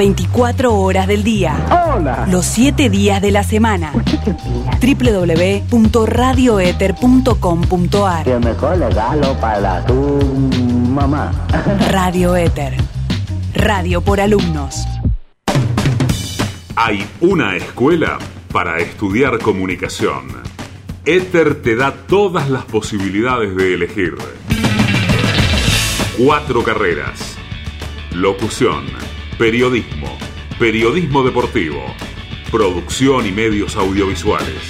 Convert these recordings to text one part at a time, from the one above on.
24 horas del día. Hola. Los 7 días de la semana. www.radioether.com.ar Que mejor regalo para tu mamá. Radio Ether. Radio por alumnos. Hay una escuela para estudiar comunicación. Ether te da todas las posibilidades de elegir. Cuatro carreras. Locución, periodismo, periodismo deportivo, producción y medios audiovisuales.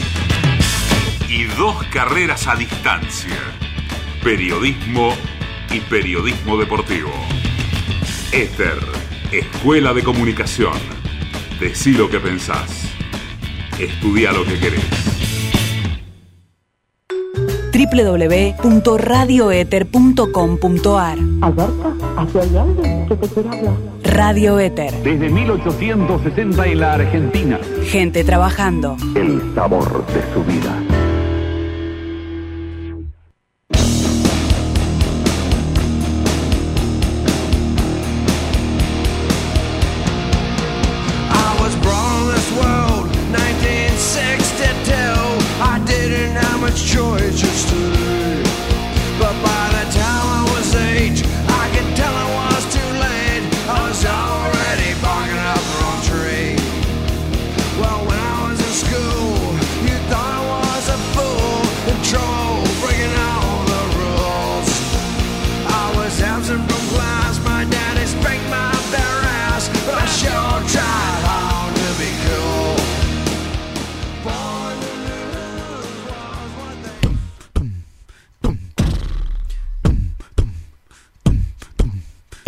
Y dos carreras a distancia. Periodismo y periodismo deportivo. Ether, Escuela de Comunicación. Decí lo que pensás. Estudia lo que querés. www.radioether.com.ar Alberta, aquí hay alguien que te quiere hablar. Radio Ether. Desde 1860 en la Argentina. Gente trabajando. El sabor de su vida.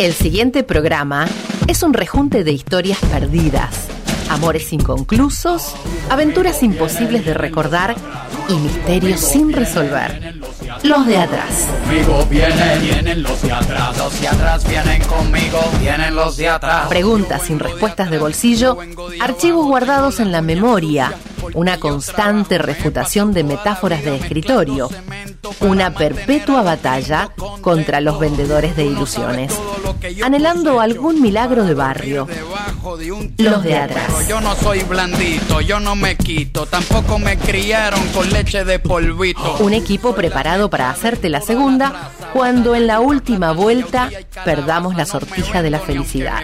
El siguiente programa es un rejunte de historias perdidas, amores inconclusos, aventuras imposibles de recordar y misterios sin resolver. Los de atrás. Conmigo vienen, vienen los de atrás, los de atrás vienen conmigo, vienen los de atrás. Preguntas sin respuestas de bolsillo, archivos guardados en la memoria, una constante refutación de metáforas de escritorio, una perpetua batalla contra los vendedores de ilusiones, anhelando algún milagro de barrio. Los de atrás. Yo no soy blandito, yo no me quito, tampoco me criaron con leche de polvito. Un equipo preparado para hacerte la segunda cuando en la última vuelta perdamos la sortija de la felicidad.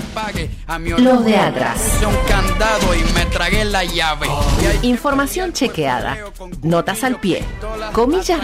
Los de atrás. Información chequeada, notas al pie, comillas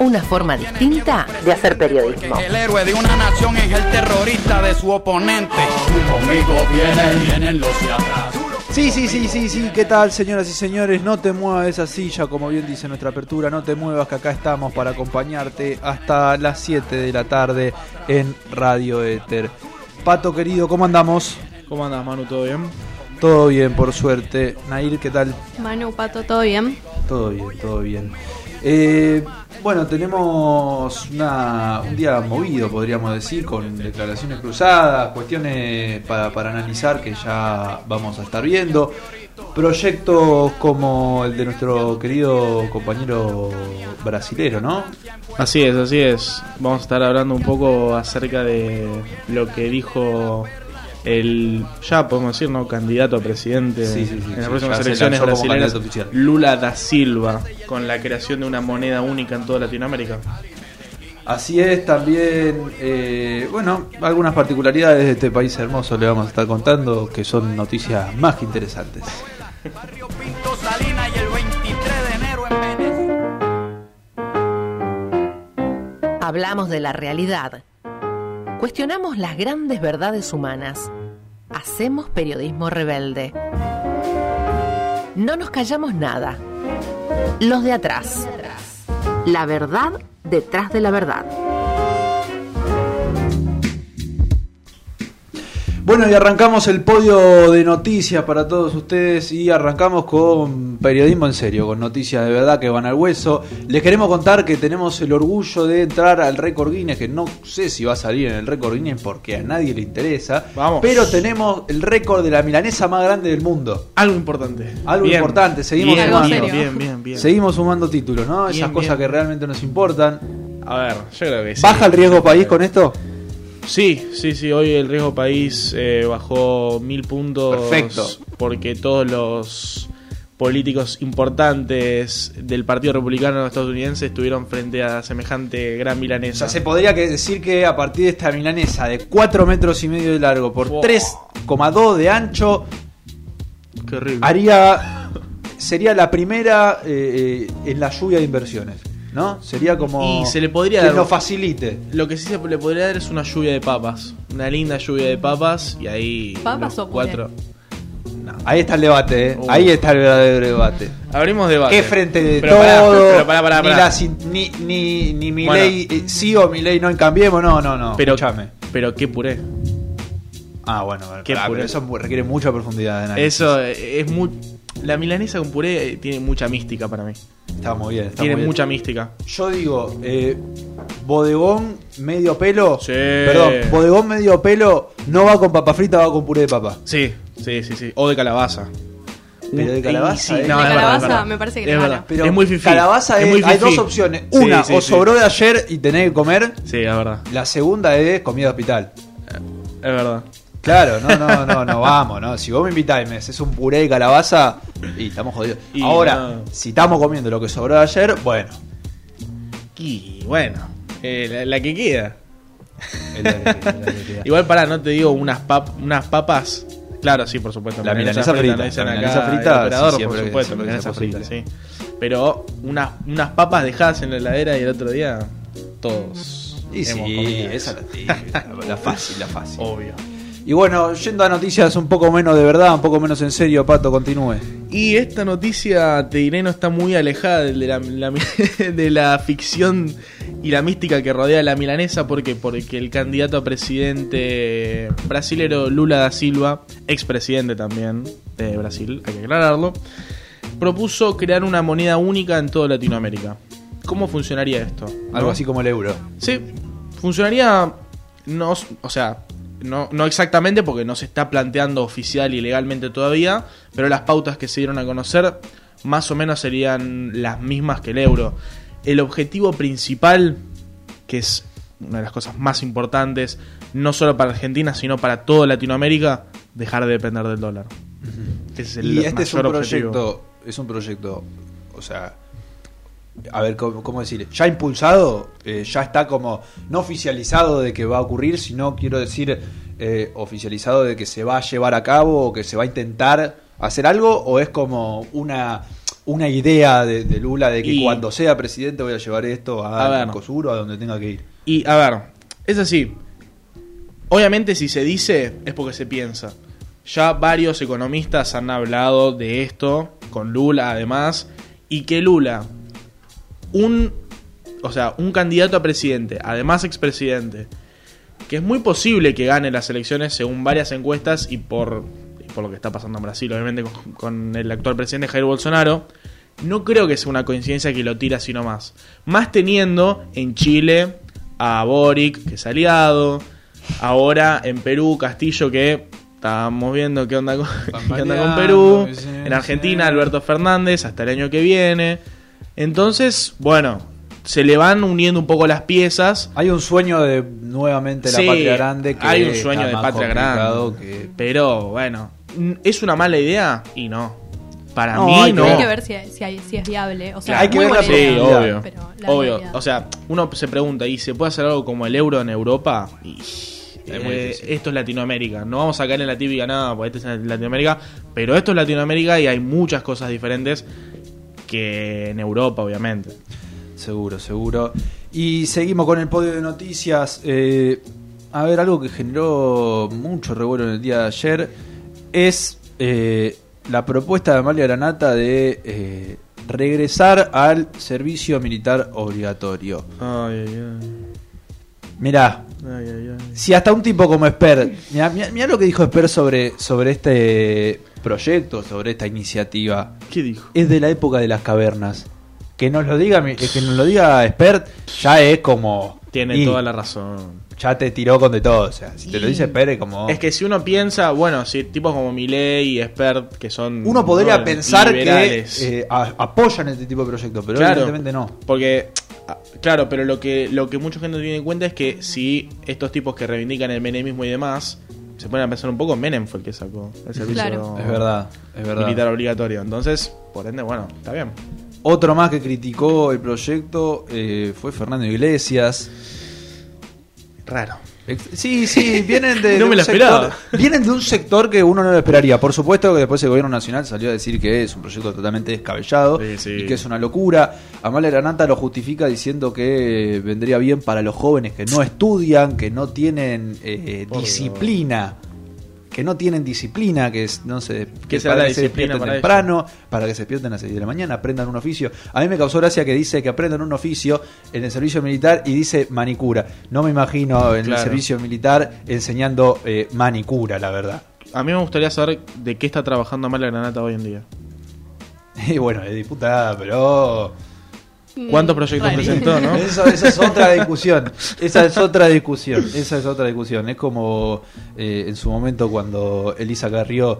Una forma distinta de hacer periodismo. El héroe de una nación es el terrorista de su oponente. Conmigo vienen, vienen los de atrás. Sí, sí, sí, sí, sí, ¿qué tal señoras y señores? No te muevas de esa silla, como bien dice nuestra apertura, no te muevas que acá estamos para acompañarte hasta las 7 de la tarde en Radio Éter. Pato querido, ¿cómo andamos? ¿Cómo andas, Manu? ¿Todo bien? Todo bien, por suerte. Nair, ¿qué tal? Manu, Pato, ¿todo bien? Todo bien, todo bien. Eh, bueno, tenemos una- un día movido, podríamos decir, con declaraciones cruzadas, cuestiones para, para analizar que ya vamos a estar viendo. Proyectos como el de nuestro querido compañero brasilero, ¿no? Así es, así es. Vamos a estar hablando un poco acerca de lo que dijo el, ya podemos decir, ¿no? Candidato a presidente Sí, sí, sí, en las sí, próximas elecciones brasileñas. Lula da Silva, con la creación de una moneda única en toda Latinoamérica. Así es, también, eh, bueno, algunas particularidades de este país hermoso le vamos a estar contando, que son noticias más que interesantes. Barrio Pinto Salina y el 23 de enero en Venezuela. Hablamos de la realidad. Cuestionamos las grandes verdades humanas. Hacemos periodismo rebelde. No nos callamos nada. Los de atrás. La verdad detrás de la verdad. Bueno, y arrancamos el podio de noticias para todos ustedes y arrancamos con periodismo en serio, con noticias de verdad que van al hueso. Les queremos contar que tenemos el orgullo de entrar al récord Guinness, que no sé si va a salir en el récord Guinness porque a nadie le interesa, Vamos. pero tenemos el récord de la milanesa más grande del mundo. Algo importante. Algo Bien. importante, seguimos bien, sumando. bien, serio. bien, bien, bien. Seguimos sumando títulos, ¿no? Esas cosas que realmente nos importan. A ver, yo creo que sí. ¿Baja el riesgo país con esto? Sí, sí, sí. Hoy el riesgo país eh, bajó mil puntos. Perfecto. Porque todos los políticos importantes del Partido Republicano estadounidense estuvieron frente a semejante gran O milanesa. sea, se podría decir que a partir de esta milanesa de 4 metros y medio de largo por Wow. 3,2 de ancho, Qué horrible. haría sería la primera eh, eh, en la lluvia de inversiones, ¿no? Sería como Y se le podría que dar- nos facilite. Lo que sí se le podría dar es una lluvia de papas. Una linda lluvia de papas y ahí. ¿Papas o cuatro. Ahí está el debate, ¿eh? Uh. Ahí está el verdadero debate. Abrimos debate. ¿Qué frente de Pero pará, todo? pero pará, pará, Ni, pará. la ni, ni, ni mi Bueno. ley eh, sí o mi ley no cambiemos, no, no, no. Pero, escúchame. pero qué puré. Ah, bueno, Qué pará, puré. pero eso requiere mucha profundidad de análisis. Eso eh, es muy. La milanesa con puré eh, tiene mucha mística para mí. Está muy bien, está tiene muy bien. mucha mística. Yo digo, eh, bodegón medio pelo. Sí. Perdón, bodegón medio pelo no va con papa frita, va con puré de papa. Sí, sí, sí, sí. O de calabaza. Pero de calabaza, sí, no, De calabaza es verdad. me parece que es verdad. Pero es muy fifí. Calabaza es es- muy hay dos opciones. Una, sí, o sí. sobró de ayer y tenés que comer. Sí, es verdad. La segunda es comida de hospital. Es verdad. Claro, no, no, no, no, vamos, ¿no? Si vos me invitás y me haces un puré de calabaza, y estamos jodidos. Y Ahora, no. si estamos comiendo lo que sobró de ayer, bueno. Y bueno, eh, la, la que queda. que- que. Igual para no te digo unas pap unas papas. Claro, sí, por supuesto. La milanesa frita, la milanesa frita, operador, sí, siempre por supuesto, milanesa frita, sí. Pero unas, unas papas dejadas en la heladera y el otro día todos Y sí, esa es la la fácil, la fácil. Obvio. Y bueno, yendo a noticias un poco menos de verdad, un poco menos en serio, Pato, continúe. Y esta noticia, te diré, no está muy alejada de la, la- de la ficción y la mística que rodea a la milanesa. ¿Por qué? Porque el candidato a presidente brasilero Lula da Silva, expresidente también de Brasil, hay que aclararlo, propuso crear una moneda única en toda Latinoamérica. ¿Cómo funcionaría esto? Algo ¿No? así como el euro. Sí, funcionaría, no, o sea, no, no exactamente porque no se está planteando oficial y legalmente todavía, pero las pautas que se dieron a conocer más o menos serían las mismas que el euro. El objetivo principal, que es una de las cosas más importantes, no solo para Argentina, sino para toda Latinoamérica, dejar de depender del dólar. Ese es el Y este es un mayor objetivo. proyecto, es un proyecto, o sea, a ver, ¿cómo, cómo decir? Ya impulsado, eh, ya está como, no oficializado de que va a ocurrir, sino quiero decir, eh, oficializado de que se va a llevar a cabo o que se va a intentar hacer algo, o es como una una idea de, de Lula de que Y- cuando sea presidente voy a llevar esto a, A. Mercosur o a donde tenga que ir. Y a ver, es así. Obviamente si se dice es porque se piensa. Ya varios economistas han hablado de esto, con Lula además, y que Lula, un, o sea, un candidato a presidente, además expresidente, que es muy posible que gane las elecciones según varias encuestas y por, y por lo que está pasando en Brasil, obviamente con, con el actual presidente Jair Bolsonaro, no creo que sea una coincidencia que lo tira así nomás. Más teniendo en Chile a Boric, que es aliado, ahora en Perú Castillo, que estábamos viendo qué onda con, qué onda con Perú, en Argentina. Alberto Fernández hasta el año que viene. Entonces, bueno, se le van uniendo un poco las piezas. Hay un sueño de nuevamente la Sí, patria grande que hay un sueño de patria grande. que- Pero bueno, ¿es una mala idea? Y no. Para No, mí hay no. Hay que ver si, si, hay- si es viable. O sea, Hay que ver la idea, posibilidad. obvio. pero la obvio. realidad. O sea, uno se pregunta, ¿y se puede hacer algo como el euro en Europa? Y, eh, esto es Latinoamérica. No vamos a caer en la típica nada, porque esto es Latinoamérica. Pero esto es Latinoamérica y hay muchas cosas diferentes que en Europa, obviamente. Seguro, seguro. Y seguimos con el podio de noticias. Eh, a ver, algo que generó mucho revuelo en el día de ayer es eh, la propuesta de Amalia Granata de eh, regresar al servicio militar obligatorio. Ay, ay, ay. Mirá, si hasta un tipo como Esper, mirá, mirá- mirá lo que dijo Esper sobre, sobre este proyecto, sobre esta iniciativa. ¿Qué dijo? Es de la época de las cavernas. Que nos lo diga, mi- que nos lo diga Esper, ya es como. Tiene y toda la razón. Ya te tiró con de todo. O sea, si te lo dice Esper, es como. Es que si uno piensa, bueno, si tipos como Milei y Expert, que son. Uno podría ¿no? pensar liberales. que eh, a- apoyan este tipo de proyectos, pero Claro. evidentemente no. Porque, ah, claro, pero lo que, lo que mucha gente no tiene en cuenta es que si estos tipos que reivindican el menemismo y demás, se ponen a pensar un poco, Menem fue el que sacó el servicio Claro. Es verdad, es verdad. militar obligatorio. Entonces, por ende, bueno, está bien. Otro más que criticó el proyecto eh, fue Fernando Iglesias. Raro. Sí, sí, vienen de, No de me un sector, vienen de un sector que uno no lo esperaría. Por supuesto que después el gobierno nacional salió a decir que es un proyecto totalmente descabellado Sí, sí. y que es una locura. Amalia Granata lo justifica diciendo que vendría bien para los jóvenes que no estudian, que no tienen eh, disciplina. Que no tienen disciplina, que es, no sé, que para la que se despierten para temprano, para que se despierten a las 6 de la mañana, aprendan un oficio. A mí me causó gracia que dice que aprendan un oficio en el servicio militar y dice manicura. No me imagino en el servicio militar enseñando eh, manicura, la verdad. A mí me gustaría saber de qué está trabajando Amalia Granata hoy en día. Y bueno, es diputada, pero... ¿Cuántos proyectos Rari. presentó, no? Eso- esa es otra discusión. Esa es otra discusión. Esa es otra discusión. Es como eh, en su momento cuando Elisa Carrió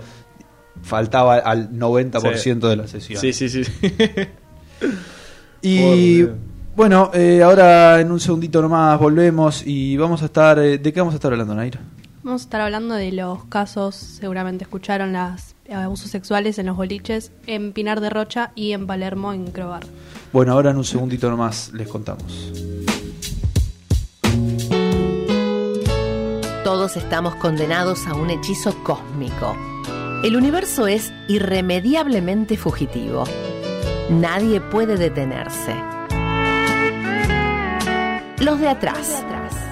faltaba al 90% de la sesión. Sí, sí, sí. Y bueno, eh, ahora en un segundito nomás volvemos y vamos a estar... eh, ¿De qué vamos a estar hablando, Nair? Vamos a estar hablando de los casos, seguramente escucharon las abusos sexuales en los boliches en Pinar de Rocha y en Palermo en Crobar. Bueno, ahora en un segundito nomás les contamos. Todos estamos condenados a un hechizo cósmico. El universo es irremediablemente fugitivo. Nadie puede detenerse. Los de atrás.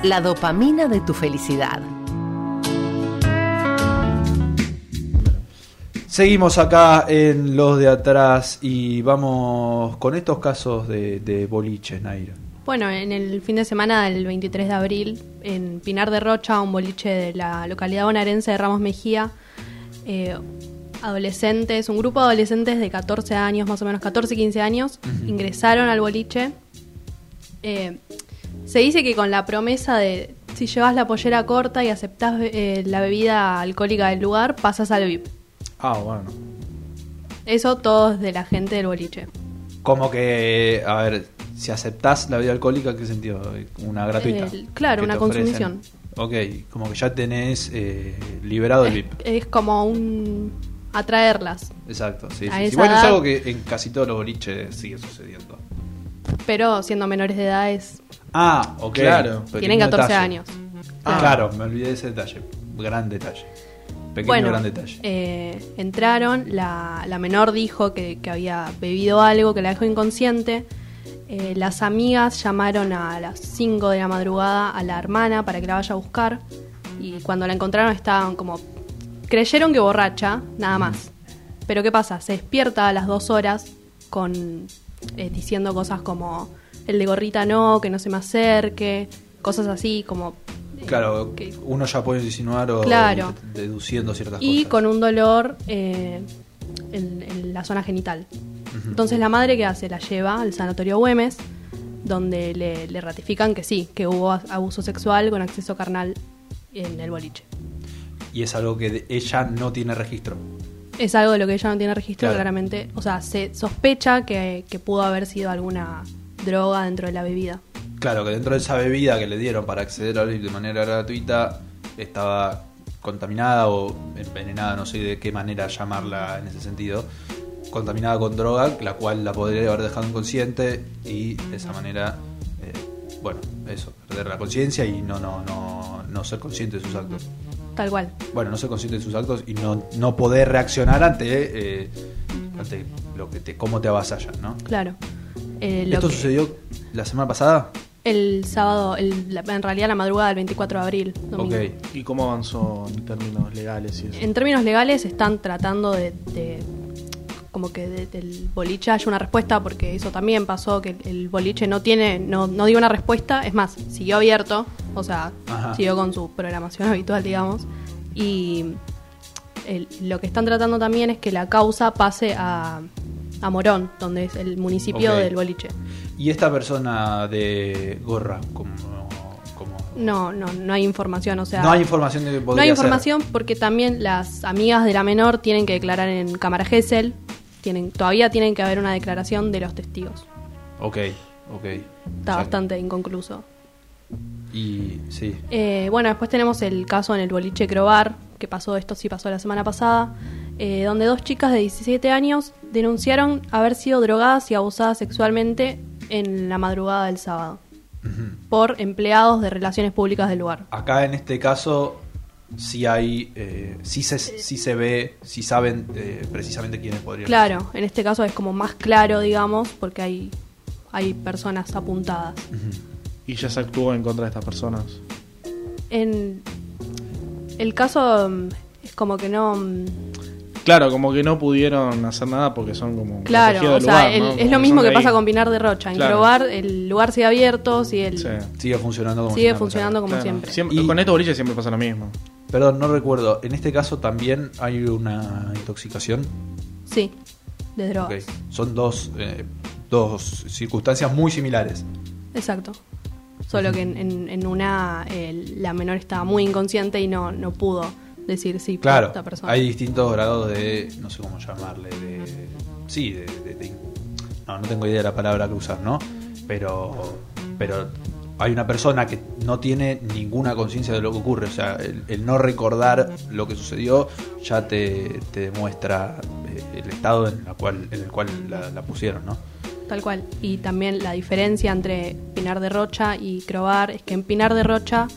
La dopamina de tu felicidad. Seguimos acá en los de atrás y vamos con estos casos de, de boliches, Nair. Bueno, en el fin de semana del 23 de abril, en Pinar de Rocha, un boliche de la localidad bonaerense de Ramos Mejía, eh, adolescentes, un grupo de adolescentes de 14 años, más o menos 14, 15 años, ingresaron al boliche. Eh, se dice que con la promesa de si llevas la pollera corta y aceptás eh, la bebida alcohólica del lugar, pasas al VIP. Ah, bueno. Eso todos de la gente del boliche. Como que, a ver, si aceptás la bebida alcohólica, ¿qué sentido? Una gratuita. El- claro, una consumición. Ok, como que ya tenés eh, liberado el VIP. Es como un atraerlas. Exacto, sí. Sí, sí. esa Bueno, es edad- algo que en casi todos los boliches sigue sucediendo. Pero siendo menores de edad es... Ah, ok. Claro. Tienen 14 detalle. años. Ah, claro, me olvidé de ese detalle. Gran detalle. Pequeño bueno, gran detalle. eh, entraron, la, la menor dijo que, que había bebido algo, que la dejó inconsciente. Eh, las amigas llamaron a las 5 de la madrugada a la hermana para que la vaya a buscar. Y cuando la encontraron estaban como... Creyeron que borracha, nada más. Pero ¿qué pasa? Se despierta a las 2 horas con eh, diciendo cosas como el de gorrita no, que no se me acerque, cosas así como... Claro, que- uno ya puede insinuar o Claro. deduciendo ciertas y cosas. con un dolor eh, en, en la zona genital. Entonces la madre que hace la lleva al sanatorio Güemes, donde le, le ratifican que sí, que hubo abuso sexual con acceso carnal en el boliche. Y es algo que ella no tiene registro. Es algo de lo que ella no tiene registro, Claro. claramente. O sea, se sospecha que, que pudo haber sido alguna droga dentro de la bebida. Claro, que dentro de esa bebida que le dieron para acceder al de manera gratuita estaba contaminada o envenenada, no sé de qué manera llamarla en ese sentido, contaminada con droga, la cual la podría haber dejado inconsciente y de esa manera, eh, bueno, eso, perder la conciencia y no, no, no, no ser consciente de sus actos. Tal cual. Bueno, no ser consciente de sus actos y no, no poder reaccionar ante, eh, ante lo que te, cómo te avasallan, ¿no? Claro. Eh, ¿Esto que- sucedió la semana pasada? El sábado, el- la- en realidad la madrugada del 24 de abril. domingo. Ok. ¿Y cómo avanzó en términos legales y eso? En términos legales están tratando de, de- como que de- del boliche haya una respuesta porque eso también pasó que el boliche no tiene no, no dio una respuesta es más siguió abierto O sea, Ajá. siguió con su programación habitual, digamos. Y el- lo que están tratando también es que la causa pase a, a Morón, donde es el municipio del boliche. Y esta persona de gorra, como, como- No, no, no hay información, o sea... no hay información de que No hay ser. información porque también las amigas de la menor tienen que declarar en cámara Gesell. Tienen, todavía tienen que haber una declaración de los testigos. Ok, ok. Está O sea, bastante inconcluso. Y sí. Eh, bueno, después tenemos el caso en el boliche Crobar, que pasó, esto sí pasó la semana pasada, eh, donde dos chicas de 17 años denunciaron haber sido drogadas y abusadas sexualmente en la madrugada del sábado por empleados de relaciones públicas del lugar. Acá en este caso sí hay, eh, sí, se, sí se ve, sí saben eh, precisamente quiénes podrían Claro, en este caso es como más claro, digamos, porque hay, hay personas apuntadas. Y ya se actuó en contra de estas personas. En el caso mm, es como que no... Claro, como que no pudieron hacer nada porque son como. Claro, o sea, lugar, el- ¿no? es lo mismo que pasa con Pinar de Rocha. En Claro. Crobar el lugar sigue abierto, si el, Sí. Sigue funcionando como sigue funcionando como Claro. siempre. Y- Con estos boliches siempre pasa lo mismo. Perdón, no recuerdo. En este caso también hay una intoxicación. Sí, de drogas. Son dos, eh, dos circunstancias muy similares. Exacto. Solo que en, en- en una eh, la menor estaba muy inconsciente y no, no pudo decir sí Claro, esta persona. hay distintos grados de, no sé cómo llamarle, de... Sí, de... de- de- no, no tengo idea de la palabra que usar, ¿no? Pero, pero hay una persona que no tiene ninguna conciencia de lo que ocurre, o sea, el, el no recordar lo que sucedió ya te, te demuestra eh, el estado en, la cual, en el cual la, la pusieron, ¿no? Tal cual. Y también la diferencia entre Pinar de Rocha y Crobar es que en Pinar de Rocha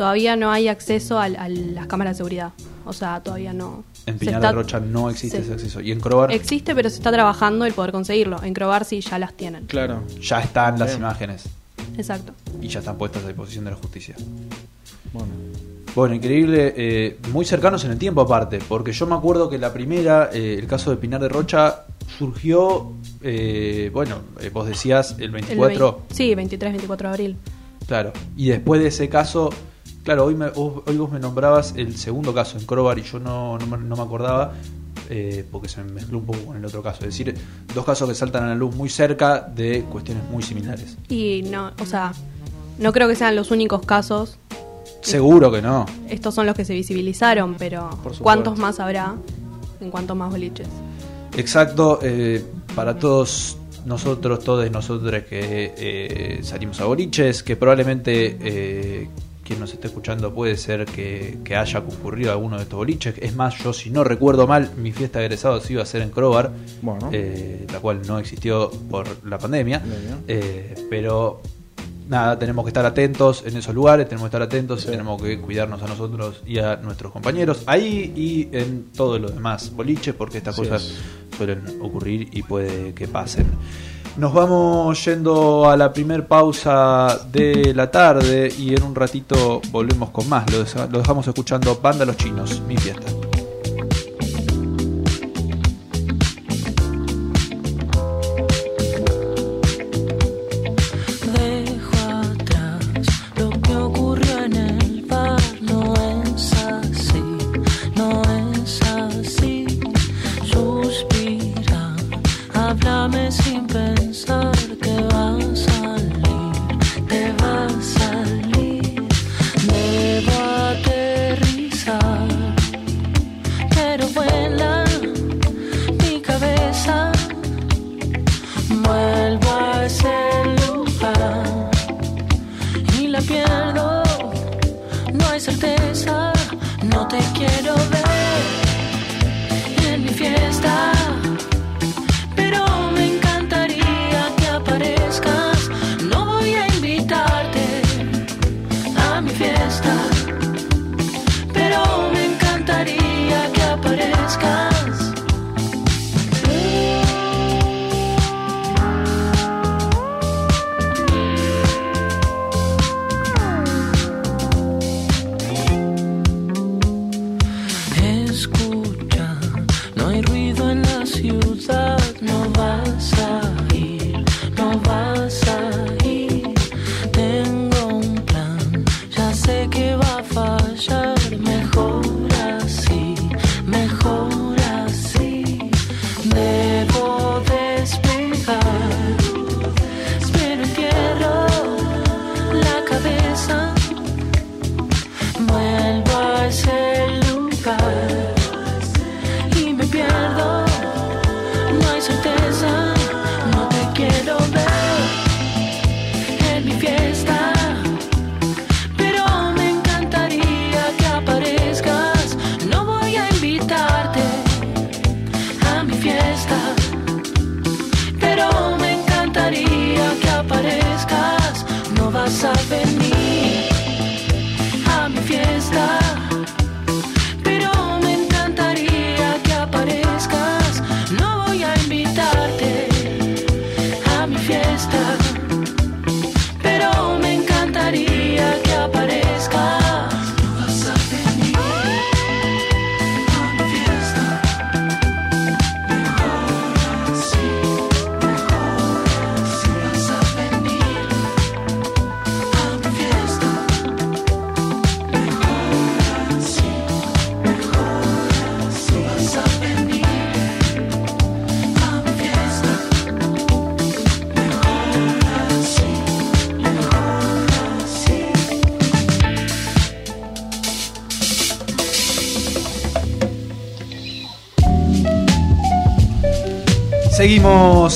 todavía no hay acceso al- a, las cámaras de seguridad. O sea, todavía no. En está- de Rocha no existe se- ese acceso. Y en Crobar Existe, pero se está trabajando el poder conseguirlo. En Crobar sí ya las tienen. Claro. ya están las Bien. imágenes Exacto. y ya están puestas a disposición de la justicia. Bueno. Bueno, increíble, eh, muy cercanos en el tiempo aparte, porque yo me acuerdo que la primera, eh, el caso de Pinar de Rocha, surgió, eh, bueno, eh, vos decías el El 24, vein- sí, 23, 24 de abril. claro, y después de ese caso, claro, hoy, me- vos- hoy vos me nombrabas el segundo caso en Crobar y yo no, no, me, no me acordaba, eh, porque se me mezcló un poco con el otro caso, es decir, dos casos que saltan a la luz muy cerca de cuestiones muy similares. Y no, o sea, no creo que sean los únicos casos. Seguro que no. Estos son los que se visibilizaron, pero. ¿cuántos más habrá en cuántos más boliches? Exacto, eh, para todos nosotros, todos nosotros que eh, salimos a boliches, que probablemente eh, quien nos esté escuchando puede ser que, que haya concurrido a alguno de estos boliches. Es más, yo si no recuerdo mal, mi fiesta de egresados iba a ser en Crobar, Bueno. eh, la cual no existió por la pandemia, eh, pero nada, tenemos que estar atentos en esos lugares, tenemos que estar atentos, Sí. tenemos que cuidarnos a nosotros y a nuestros compañeros ahí y en todo lo demás boliches, porque estas cosas es. suelen ocurrir y puede que pasen. Nos vamos yendo a la primer pausa de la tarde y en un ratito volvemos con más. Lo, dejamos escuchando Banda Los Chinos, mi fiesta.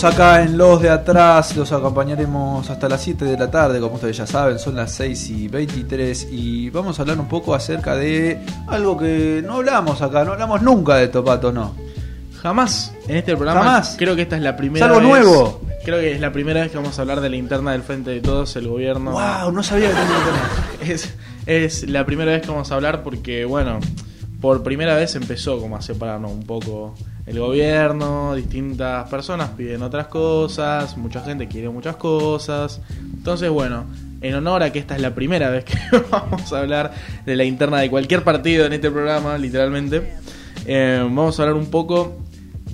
Acá en Los de Atrás, los acompañaremos hasta las 7 de la tarde, como ustedes ya saben, son las 6 y 23 y vamos a hablar un poco acerca de algo que no hablamos acá, no hablamos nunca de Topato, ¿no? Jamás en este programa. Jamás. Creo que esta es la primera Es algo vez- nuevo. Creo que es la primera vez que vamos a hablar de la interna del Frente de Todos, el gobierno. ¡Wow! No sabía que tenía internet. Es, es la primera vez que vamos a hablar porque, bueno, por primera vez empezó como a separarnos un poco el gobierno, distintas personas piden otras cosas, mucha gente quiere muchas cosas. Entonces, bueno, en honor a que esta es la primera vez que vamos a hablar de la interna de cualquier partido en este programa, literalmente, eh, vamos a hablar un poco...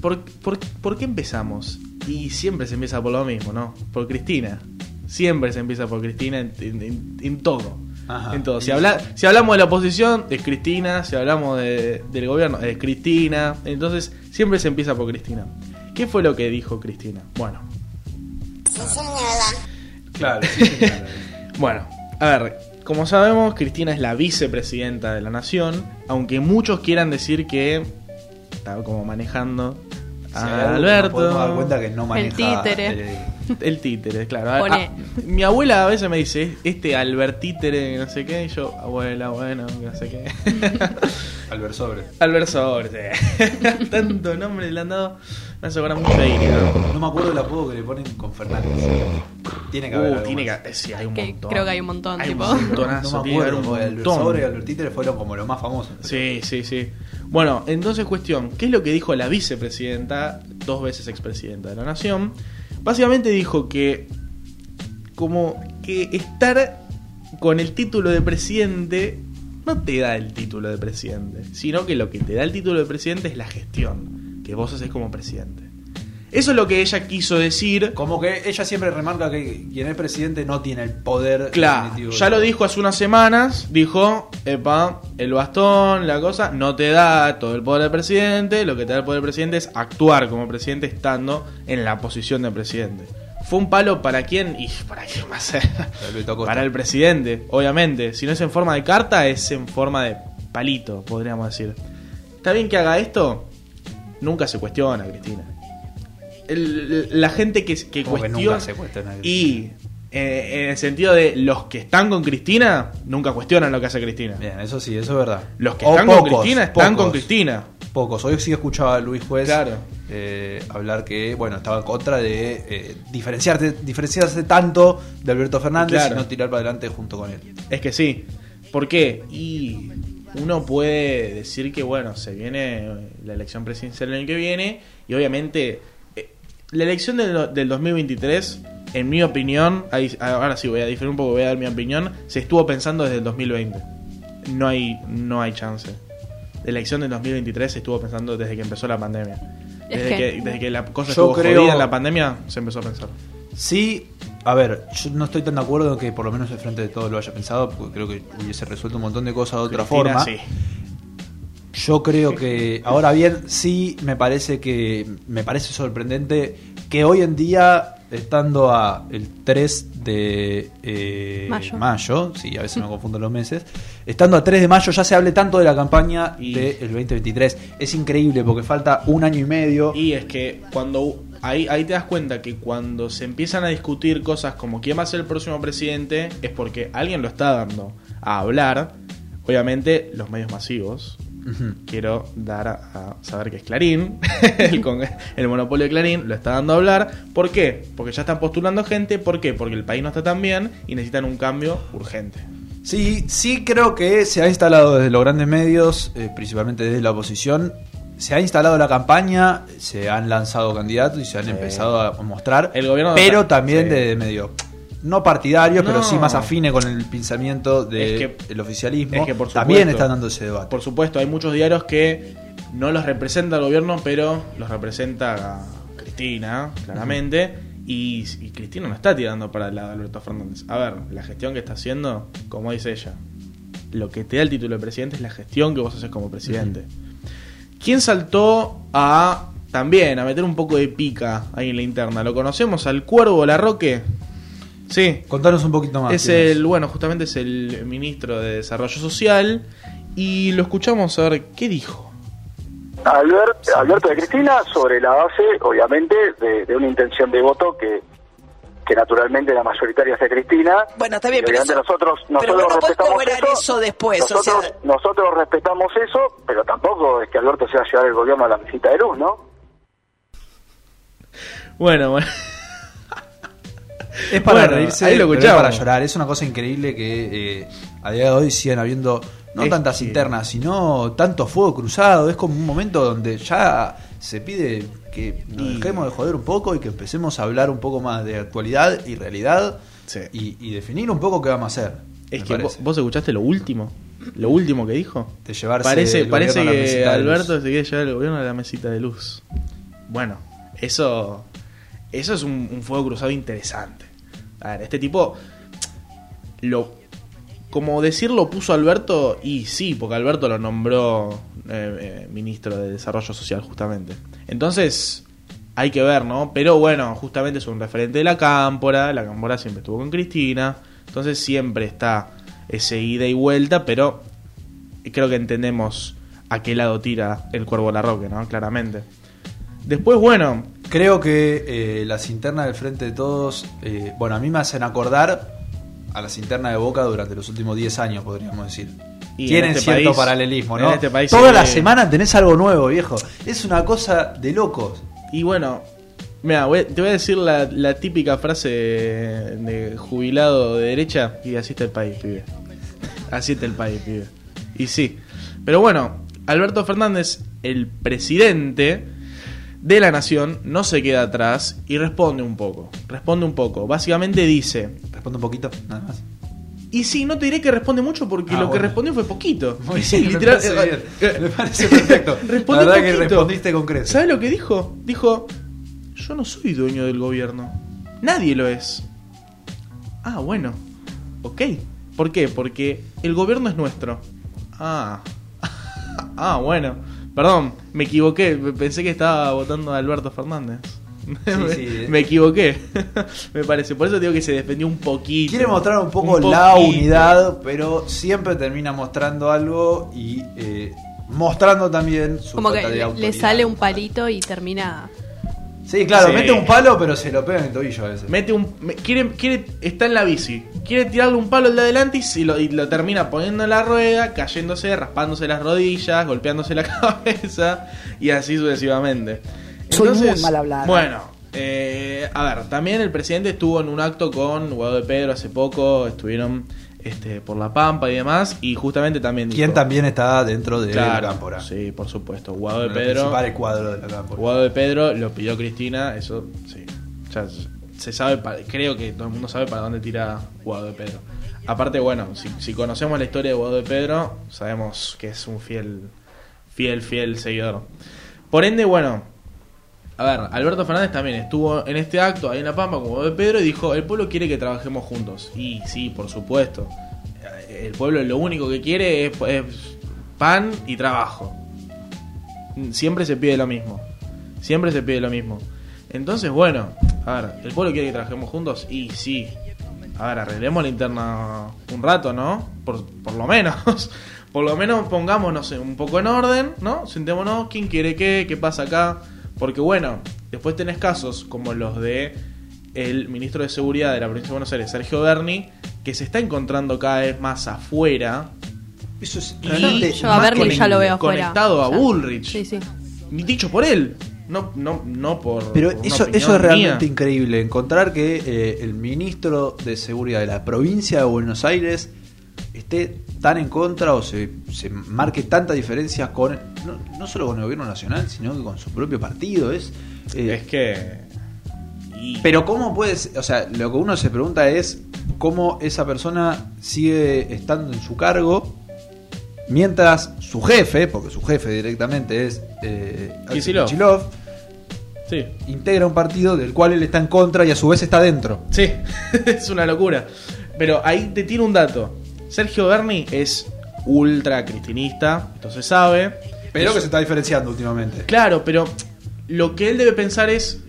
¿Por, por, por qué empezamos? Y siempre se empieza por lo mismo, ¿no? Por Cristina. Siempre se empieza por Cristina en, en- todo. Ajá. En todo. Si, habla, si hablamos de la oposición, es Cristina. Si hablamos de- del gobierno, es Cristina. Entonces, siempre se empieza por Cristina. ¿Qué fue lo que dijo Cristina? Bueno, Claro, sí. Bueno, a ver, como sabemos, Cristina es la vicepresidenta de la nación, aunque muchos quieran decir que está como manejando a que Alberto. podemos dar cuenta que no maneja títere. eh, El títere, claro. A- Pone- a- mi abuela a veces me dice, este Albertítere, no sé qué, y yo, abuela, bueno, no sé qué. Albert Sobre. Albert Sobre, sí. Tanto nombre le han dado, me hace acordar mucho de Iria. No me acuerdo el apodo que le ponen con Fernández. Tiene que haber. Uh, algo tiene más. que, sí, hay un Que montón. creo que hay un montón, Hay tipo. un montonazo, No me acuerdo, un porque Albert montón. Sobre y Albert Títere fueron como los más famosos. Sí, sí, sí. Bueno, entonces cuestión, ¿qué es lo que dijo la vicepresidenta, dos veces expresidenta de la nación? Básicamente dijo que como que estar con el título de presidente no te da el título de presidente, sino que lo que te da el título de presidente es la gestión que vos haces como presidente. Eso es lo que ella quiso decir. Como que ella siempre remarca que quien es presidente no tiene el poder. Claro, ya lo dijo hace unas semanas, dijo, epa, el bastón, la cosa, no te da todo el poder del presidente, lo que te da el poder del presidente es actuar como presidente estando en la posición de presidente. Fue un palo para quién y para quién Acosta. Para el presidente, obviamente. Si no es en forma de carta, es en forma de palito, podríamos decir. ¿Está bien que haga esto? Nunca se cuestiona, Cristina. El- la gente que, que Como que cuestiona nunca se cuestiona. y eh, en el sentido de los que están con Cristina nunca cuestionan lo que hace Cristina. Bien, eso sí, eso es verdad. Los que O están pocos, con Cristina están pocos, con Cristina. Pocos. Hoy sí escuchaba a Luis Juez Claro. eh, hablar que, bueno, estaba en contra de eh, diferenciarte, diferenciarse tanto de Alberto Fernández Claro. y no tirar para adelante junto con él. Es que sí. ¿Por qué? Y uno puede decir que, bueno, se viene la elección presidencial el año que viene y obviamente la elección del, del 2023, en mi opinión, ahí- ahora sí voy a diferir un poco, voy a dar mi opinión, se estuvo pensando desde el 2020. No hay, no hay chance. La elección del 2023 se estuvo pensando desde que empezó la pandemia. Es Desde que- que, desde que la cosa estuvo creo- jodida en la pandemia, se empezó a pensar. Sí, a ver, yo no estoy tan de acuerdo en que por lo menos el frente de todo lo haya pensado, porque creo que hubiese resuelto un montón de cosas de otra Cristina, forma. sí. Yo creo que, ahora bien, sí me parece que me parece sorprendente que hoy en día, estando a el 3 de eh, Mayo. sí, a veces me confundo los meses, estando a 3 de mayo ya se hable tanto de la campaña Y- del 2023. Es increíble porque falta un año y medio. Y es que cuando ahí, ahí te das cuenta que cuando se empiezan a discutir cosas como quién va a ser el próximo presidente, es porque alguien lo está dando a hablar. Obviamente, los medios masivos. Quiero dar a, a saber que es Clarín, el, con- el monopolio de Clarín lo está dando a hablar. ¿Por qué? Porque ya están postulando gente. ¿Por qué? Porque el país no está tan bien y necesitan un cambio urgente. Sí, sí creo que se ha instalado desde los grandes medios, eh, principalmente desde la oposición, se ha instalado la campaña, se han lanzado candidatos y se han Sí. empezado a mostrar, El gobierno pero también sí. de medio no partidarios, pero sí más afines con el pensamiento del Es que- oficialismo. es que por también supuesto. están dando ese debate. Por supuesto, hay muchos diarios que no los representa el gobierno, pero los representa Cristina, claramente. Y, y Cristina no está tirando para el lado de Alberto Fernández. A ver, la gestión que está haciendo, como dice ella, lo que te da el título de presidente es la gestión que vos haces como presidente. ¿Quién saltó a también a meter un poco de pica ahí en la interna? ¿Lo conocemos al Cuervo Larroque? Sí. Contanos un poquito más. Es ¿quién el, bueno, justamente es el ministro de Desarrollo Social y lo escuchamos a ver qué dijo. Albert- Alberto de Cristina sobre la base, obviamente, de, de una intención de voto que que naturalmente la mayoritaria es de Cristina. Bueno, está bien, pero eso- nosotros, pero nosotros vos no respetamos cobrar eso después, o Nosotros, sea- nosotros respetamos eso, pero tampoco es que Alberto se va a llevar el gobierno a la mesita de luz, ¿no? Bueno, bueno. Es para Bueno, reírse, ahí lo pero es para llorar. Es una cosa increíble que eh, a día de hoy siguen habiendo no Es tantas que- internas, sino tanto fuego cruzado. Es como un momento donde ya se pide que nos dejemos de joder un poco y que empecemos a hablar un poco más de actualidad y realidad y, y definir un poco qué vamos a hacer. Es que vos, parece. vos escuchaste lo último. Lo último que dijo. De llevarse Parece, parece que mesita de luz. Alberto se quiere llevar el gobierno a la mesita de luz. Bueno, eso. Eso es un, fuego cruzado interesante. A ver, este tipo. Lo. Como decir lo puso Alberto, y sí, porque Alberto lo nombró eh, eh, ministro de Desarrollo Social, justamente. Entonces, hay que ver, ¿no? Pero bueno, justamente es un referente de la Cámpora. La Cámpora siempre estuvo con Cristina. Entonces, siempre está ese ida y vuelta, pero creo que entendemos a qué lado tira el cuervo Larroque, ¿no? Claramente. Después, bueno, Creo que eh, las internas del Frente de Todos, eh, bueno, a mí me hacen acordar a las internas de Boca durante los últimos 10 años, podríamos decir. Y Tienen en este cierto país- paralelismo, ¿no? este país Toda la semana tenés algo nuevo, viejo. Es una cosa de locos. Y bueno, mira, te voy a decir la, la típica frase de, de jubilado de derecha y así está el país, pibe. Así está el país, pibe. Y sí. Pero bueno, Alberto Fernández, el presidente de la nación, no se queda atrás y responde un poco. Responde un poco. Básicamente dice... Responde un poquito, nada más. Y sí, no te diré que responde mucho porque Ah, lo que respondió fue poquito. Muy sí, bien, me literal- parece bien. eh, Me parece perfecto. La verdad que poquito. respondiste con creces. ¿Sabes lo que dijo? Dijo, yo no soy dueño del gobierno. Nadie lo es. Ah, bueno. Ok. ¿Por qué? Porque el gobierno es nuestro. Ah. ah, bueno. Perdón, me equivoqué. Pensé que estaba votando a Alberto Fernández. me, sí, eh. me equivoqué. me parece. Por eso digo que se defendió un poquito. Quiere mostrar un poco Un la unidad, pero siempre termina mostrando algo y eh, mostrando también su Como que de le sale un palito y termina. Sí, claro, Sí. mete un palo, pero se lo pega en el tobillo a veces. Mete un. me- quiere, quiere, está en la bici. Quiere tirarle un palo al de adelante y, si lo, y lo termina poniendo en la rueda, cayéndose, raspándose las rodillas, golpeándose la cabeza y así sucesivamente. Soy muy mal hablada. Bueno, eh, a ver, también el presidente estuvo en un acto con Guado de Pedro hace poco, estuvieron este, por La Pampa y demás, y justamente también dijo. Quien también está dentro de Claro, la cámpora. Sí, por supuesto. Guado de Pedro. principales cuadros de la cámpora. Guado de Pedro lo pidió Cristina, eso sí. Ya se sabe, creo que todo el mundo sabe para dónde tira Guado de Pedro. Aparte, bueno, si, si conocemos la historia de Guado de Pedro, sabemos que es un fiel, fiel, fiel seguidor. Por ende, bueno, a ver, Alberto Fernández también estuvo en este acto ahí en La Pampa Guado de Pedro y dijo, el pueblo quiere que trabajemos juntos. Y sí, por supuesto. El pueblo lo único que quiere es, es pan y trabajo. Siempre se pide lo mismo. Siempre se pide lo mismo. Entonces, bueno, a ver, ¿el pueblo quiere que trabajemos juntos? Y sí. A ver, arreglemos la interna un rato, ¿no? Por, por lo menos. Por lo menos pongámonos un poco en orden, ¿no? Sentémonos, quién quiere qué, qué pasa acá. Porque bueno, después tenés casos como los de el ministro de Seguridad de la provincia de Buenos Aires, Sergio Berni, que se está encontrando cada vez más afuera. Eso es y realmente Yo a Berni ya lo veo afuera. Conectado a O sea, Bullrich. Sí, sí. Dicho por él. No, no, no por. Pero por eso, eso es realmente mía. increíble, encontrar que eh, el ministro de Seguridad de la provincia de Buenos Aires esté tan en contra o se, se marque tanta diferencia con, no, no solo con el gobierno nacional, sino que con su propio partido. Es, eh, Es que. Pero cómo puedes, o sea, lo que uno se pregunta es cómo esa persona sigue estando en su cargo mientras su jefe, porque su jefe directamente es eh, Kicillof. Sí. integra un partido del cual él está en contra y a su vez está dentro. Sí, es una locura. Pero ahí te tiro un dato. Sergio Berni es ultra cristinista, esto se sabe. Pero Es- que se está diferenciando últimamente. Claro, pero lo que él debe pensar es.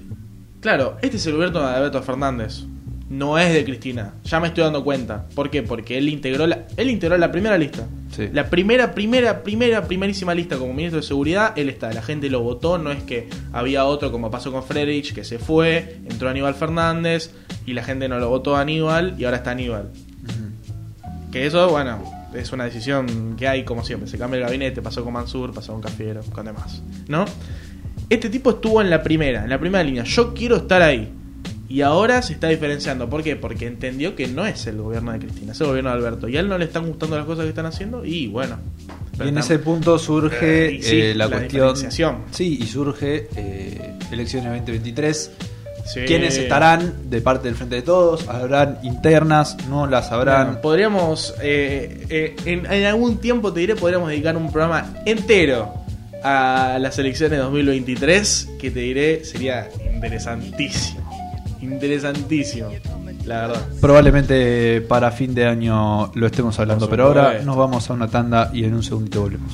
Claro, este es el gobierno de Alberto Fernández. no es de Cristina. Ya me estoy dando cuenta. ¿Por qué? Porque él integró la, él integró la primera lista. Sí. La primera, primera, primera, primerísima lista como ministro de seguridad, él está. La gente lo votó, no es que había otro como pasó con Frederich, que se fue, entró Aníbal Fernández y la gente no lo votó a Aníbal y ahora está Aníbal. Que eso, bueno, es una decisión que hay como siempre. Se cambia el gabinete, pasó con Mansur, pasó con Cafiero, con demás. ¿No? Este tipo estuvo en la primera, en la primera línea. Yo quiero estar ahí. Y ahora se está diferenciando. ¿Por qué? Porque entendió que no es el gobierno de Cristina, es el gobierno de Alberto. Y a él no le están gustando las cosas que están haciendo. Y bueno. Y en ese punto surge Eh, sí, eh, la, la cuestión. Sí, y surge eh, elecciones 2023. Sí. ¿Quiénes estarán de parte del Frente de Todos? ¿Habrán internas? ¿No las habrán? Bueno, podríamos, eh, eh, en, en algún tiempo te diré, podríamos dedicar un programa entero a las elecciones 2023, que te diré sería interesantísimo. Interesantísimo, la verdad. Probablemente para fin de año lo estemos hablando, pero ahora nos vamos a una tanda y en un segundito volvemos.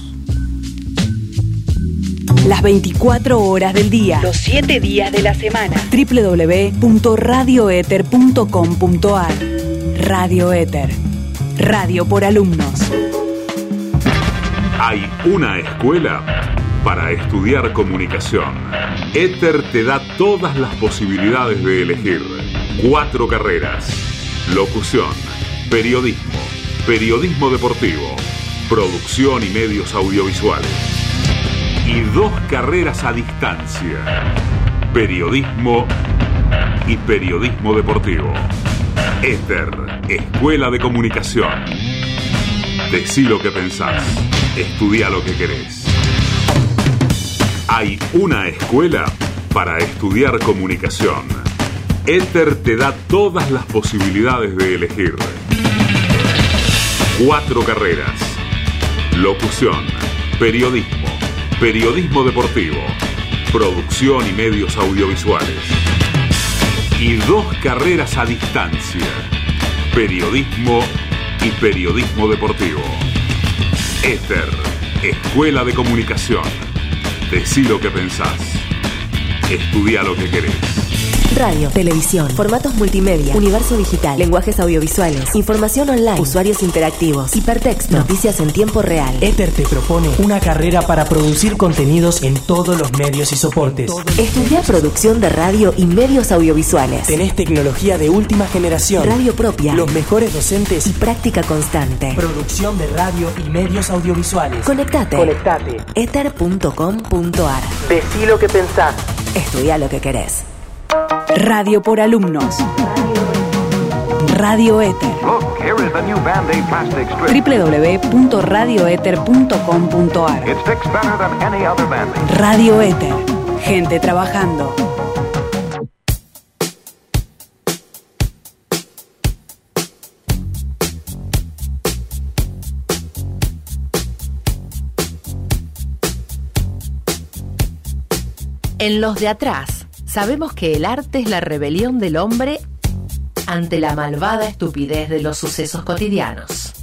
Las 24 horas del día. Los 7 días de la semana. www.radioeter.com.ar Radio Éter. Radio por alumnos. Hay una escuela para estudiar comunicación. Éter te da todas las posibilidades de elegir. Cuatro carreras. Locución, periodismo, periodismo deportivo, producción y medios audiovisuales. Y dos carreras a distancia. Periodismo y periodismo deportivo. Éter, Escuela de Comunicación. Decí lo que pensás. Estudia lo que querés. Hay una escuela para estudiar comunicación. Éter te da todas las posibilidades de elegir. Cuatro carreras. Locución, periodismo, periodismo deportivo, producción y medios audiovisuales. Y dos carreras a distancia. Periodismo y periodismo deportivo. Éter, Escuela de Comunicación. Decí lo que pensás. Estudia lo que querés. Radio, televisión, formatos multimedia, universo digital, lenguajes audiovisuales, información online, usuarios interactivos, hipertexto, noticias en tiempo real. Ether te propone una carrera para producir contenidos en todos los medios y soportes. Estudia producción de radio y medios audiovisuales. Tenés tecnología de última generación. Radio propia. Los mejores docentes y práctica constante. Producción de radio y medios audiovisuales. Conectate. Conectate. Ether.com.ar. Decí lo que pensás. Estudia lo que querés. Radio por alumnos. Radio Éter. Look, here is the new Band-Aid plastic strip. www.radioeter.com.ar It sticks better than any other Band-Aid. Radio Éter. Gente trabajando. En los de atrás, sabemos que el arte es la rebelión del hombre ante la malvada estupidez de los sucesos cotidianos.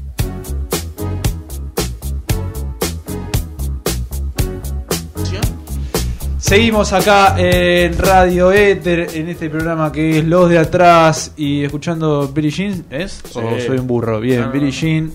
Seguimos acá en Radio Éter, en este programa que es Los de Atrás y escuchando Billie Jean, ¿es? ¿O Sí. soy un burro? Bien, No, no, Billie no. Jean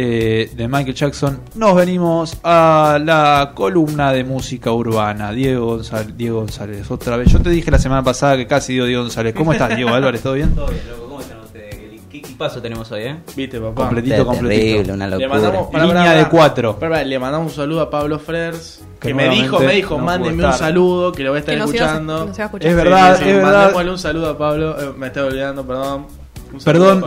eh, de Michael Jackson. Nos venimos a la columna de música urbana. Diego González, Diego González, otra vez. Yo te dije la semana pasada que casi dio Diego González. ¿Cómo estás, Diego Álvarez? ¿Todo bien? Todo bien, loco. ¿Cómo están ustedes? ¿Qué equipazo tenemos hoy, eh? Viste, papá. Completito, Está completito. terrible, una Le locura. mandamos, pará, Línea de cuatro. Le mandamos un saludo a Pablo Frers. Que Que, me dijo, me dijo, no mándenme un saludo, que lo voy a estar Que escuchando. a escuchar. Es verdad, es verdad. Mandémosle un saludo a Pablo. eh, me estoy olvidando, perdón. Perdón.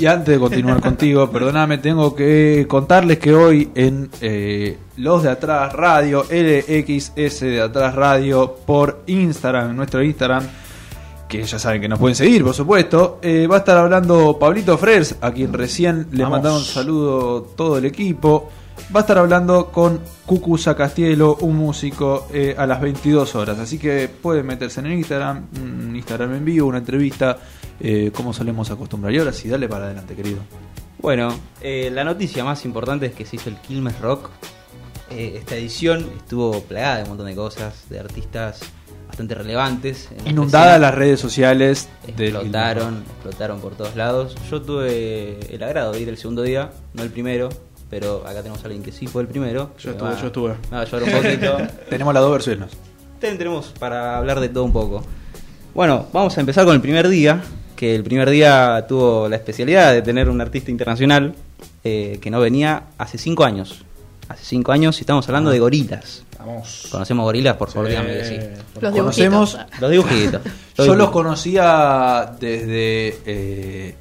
Y antes de continuar contigo, perdóname, tengo que contarles que hoy en eh, Los de Atrás Radio, LXS de Atrás Radio, por Instagram, en nuestro Instagram, que ya saben que nos pueden seguir, por supuesto, eh, va a estar hablando Pablito Frers, a quien recién le mandaba un saludo todo el equipo. Va a estar hablando con Cucuza Castielo, un músico, eh, a las 22 horas. Así que pueden meterse en el Instagram, un Instagram en vivo, una entrevista, eh, como solemos acostumbrar. Y ahora sí, dale para adelante, querido. Bueno, eh, la noticia más importante es que se hizo el Quilmes Rock. Eh, esta edición estuvo plagada de un montón de cosas, de artistas bastante relevantes. Inundadas las redes sociales del Explotaron, explotaron por todos lados. Yo tuve el agrado de ir el segundo día, no el primero, pero acá tenemos a alguien que sí fue el primero. Yo estuve, va- yo estuve. Me va a ayudar un poquito. Tenemos las dos versiones. Tendremos para hablar de todo un poco. Bueno, vamos a empezar con el primer día, que el primer día tuvo la especialidad de tener un artista internacional eh, que no venía hace cinco años. Hace cinco años y estamos hablando de gorilas. Vamos. ¿Conocemos gorilas? Por favor, Sí. dígame que sí. Los Conocemos. dibujitos. Los dibujitos. Yo los conocía desde eh,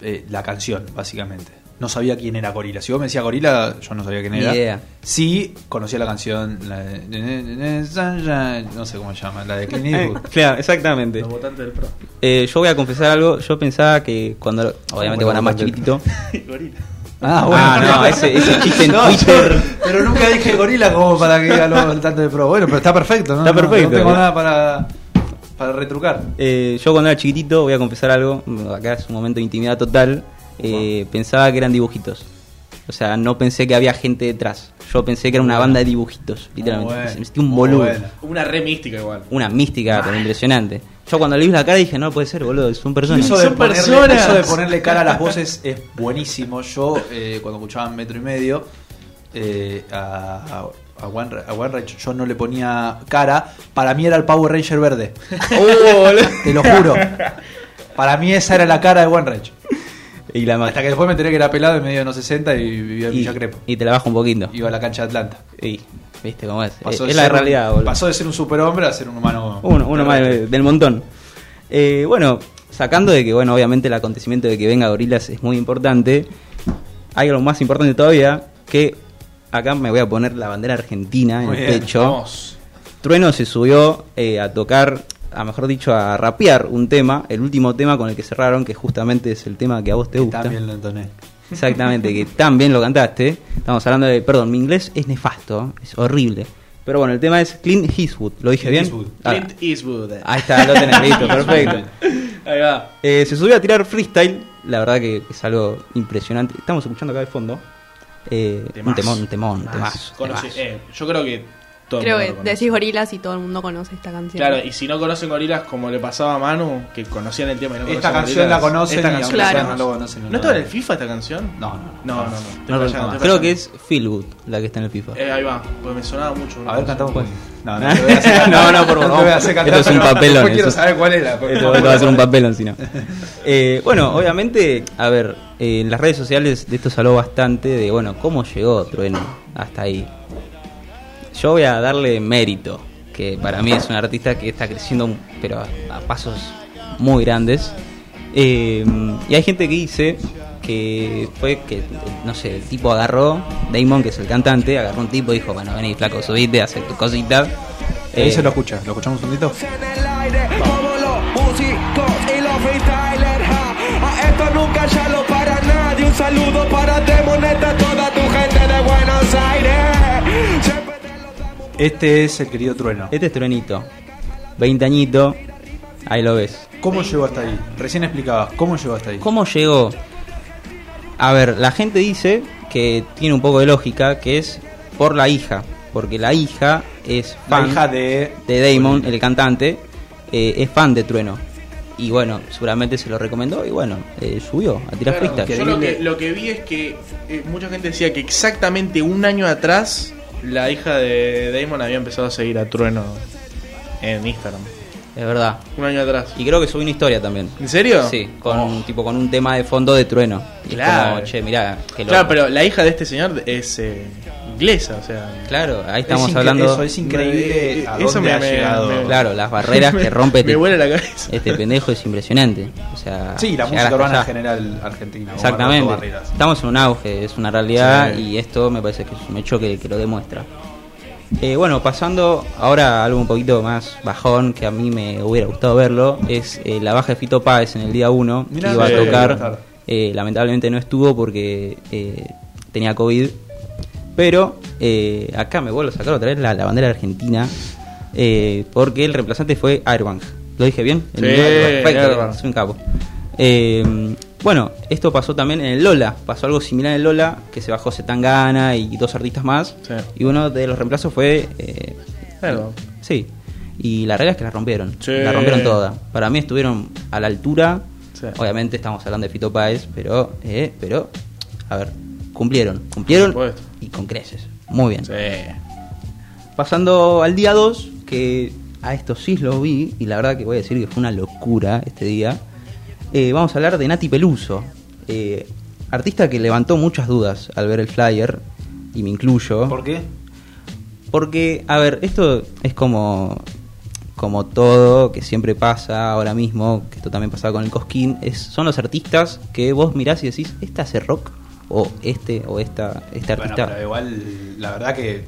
eh, la canción, básicamente. No sabía quién era Gorila. Si vos me decías Gorila, yo no sabía quién Ni era. idea. Sí, conocía la canción. La de, no sé cómo se llama, la de Clint Eh, Eastwood. claro, exactamente. Los votantes del pro. Eh, yo voy a confesar algo. Yo pensaba que cuando. Obviamente, Bueno, cuando era más bueno, chiquitito. Gorila. Ah, Ah, no, ese, ese chiste en No, yo- Twitter. pero nunca dije gorila como para que diga lo tanto de pro. Bueno, pero está perfecto, ¿no? Está perfecto. No, tengo nada para, para retrucar. Eh, yo cuando era chiquitito, voy a confesar algo, acá es un momento de intimidad total, eh, pensaba que eran dibujitos. O sea, no pensé que había gente detrás. Yo pensé que era una banda de dibujitos, literalmente. Bueno, Me sentí un boludo. bueno. Una re mística igual. Una mística pero impresionante. Yo cuando le vi la cara dije, no puede ser, boludo, son personas. Eso de, Son ponerle, personas. eso de ponerle cara a las voces es buenísimo. Yo, eh, cuando escuchaba Metro y Medio, eh, a, a, One, a One Rage, yo no le ponía cara. Para mí era el Power Ranger verde. Te lo juro. Para mí esa era la cara de One Rage. Y, la ma- Hasta que después me enteré que era pelado en medio de los 60 y vivía en y, Villa Crepo. y te la bajo un poquito. Iba a la cancha de Atlanta. Y, viste cómo es. Pasó es la un- realidad, boludo. Pasó de ser un superhombre a ser un humano. Uno, uno más del montón. Eh, bueno, sacando de que, bueno, obviamente el acontecimiento de que venga Gorilas es muy importante, hay algo más importante todavía, que acá me voy a poner la bandera argentina en Muy el bien, pecho. Vamos. Trueno se subió eh, a tocar, a mejor dicho, a rapear un tema, el último tema con el que cerraron, que justamente es el tema que a vos te gusta. También lo entoné. Exactamente, que tan bien lo cantaste. Estamos hablando de, perdón, mi inglés es nefasto, es horrible. Pero bueno, el tema es Clint Eastwood, ¿lo dije Clint bien? Eastwood. Ah, Clint Eastwood. Ahí está, lo tenés listo, perfecto. Ahí va. Eh, se subió a tirar freestyle, la verdad que es algo impresionante. Estamos escuchando acá de fondo. Eh, un temón, un temón, un temazo. eh, yo creo que todo Creo que decís gorilas y todo el mundo conoce esta canción. Claro, y si no conocen gorilas, como le pasaba a Manu, que conocían el tema y no Esta canción la conocen esta y canción sea no lo conocen, no ¿No la- estaba en el FIFA esta canción? No, no, no. No, no, no. Fallando, creo que es Feel Good la que está en el FIFA. Eh, ahí va, porque me sonaba mucho. A ver, cantamos Pues. No, no, te voy a hacer cantar. No, no, por favor. voy a hacer cantar, Esto es un papelón, después quiero saber cuál era. porque Esto va a ser un papelón, si no. Eh, bueno, obviamente, a ver, eh, en las redes sociales de esto se habló bastante de, bueno, cómo llegó Trueno hasta ahí. Yo voy a darle mérito, que para mí es un artista que está creciendo, pero a, a pasos muy grandes. Eh, y hay gente que dice que fue que, no sé, el tipo agarró, Damon, que es el cantante, agarró un tipo y dijo, bueno, vení, flaco, subite, hace tu cosita. Ahí Eh, se lo escucha, lo escuchamos un poquito. en el aire como los músicos y los freestylers ja. a esto nunca ya lo para nadie un saludo para Demoneta toda tu gente de Buenos Aires Este es el querido Trueno. Este es Truenito, 20 añitos, ahí lo ves. ¿Cómo llegó hasta ahí? Recién explicabas, ¿cómo llegó hasta ahí? ¿Cómo llegó? A ver, la gente dice que tiene un poco de lógica, que es por la hija, porque la hija es La fan hija de... de Damon, el cantante, eh, es fan de Trueno. Y bueno, seguramente se lo recomendó y bueno, eh, subió a tirar Claro, yo lo que, lo que vi es que eh, mucha gente decía que exactamente un año atrás la hija de Damon había empezado a seguir a Trueno en Instagram. Es verdad. Un año atrás. Y creo que subí una historia también. ¿En serio? Sí, con tipo con un tema de fondo de Trueno. Y es como, che, mirá, que loco. Claro, pero la hija de este señor es eh, inglesa, o sea. Claro, ahí estamos incre- hablando. Eso es increíble a eso dónde me- ha me- llegado. me- Claro, las barreras que rompe Me este, vuela la cabeza. este pendejo es impresionante. O sea, Sí, la música urbana en general argentina. Exactamente. Estamos en un auge, es una realidad Sí. y esto me parece que es un hecho que, que lo demuestra. Eh, bueno, pasando ahora a algo un poquito más bajón, que a mí me hubiera gustado verlo, es eh, la baja de Fito Páez en el día 1, que iba a tocar. Eh, lamentablemente no estuvo porque eh, tenía COVID. Pero eh, acá me vuelvo a sacar otra vez la, la bandera argentina, eh, porque el reemplazante fue Airbang. ¿Lo dije bien? Sí, Perfecto, Airbang. soy un capo. Eh, bueno, esto pasó también en el Lola. Pasó algo similar en el Lola, que se bajó Zetangana y dos artistas más. Sí. Y uno de los reemplazos fue. eh. Sí. Y la realidad es que la rompieron. Sí. La rompieron toda. Para mí estuvieron a la altura. Sí. Obviamente estamos hablando de Fito Páez, pero, eh, pero, a ver, cumplieron. Cumplieron Por supuesto. Y con creces. Muy bien. Sí. Pasando al día 2, que a esto sí lo vi, y la verdad que voy a decir que fue una locura este día. Eh, vamos a hablar de Nati Peluso, eh, artista que levantó muchas dudas al ver el flyer, y me incluyo. ¿Por qué? Porque, a ver, esto es como, como todo que siempre pasa ahora mismo, que esto también pasaba con el Cosquín, es, son los artistas que vos mirás y decís, ¿este hace rock? O este, o esta, este Bueno, artista. pero igual, la verdad que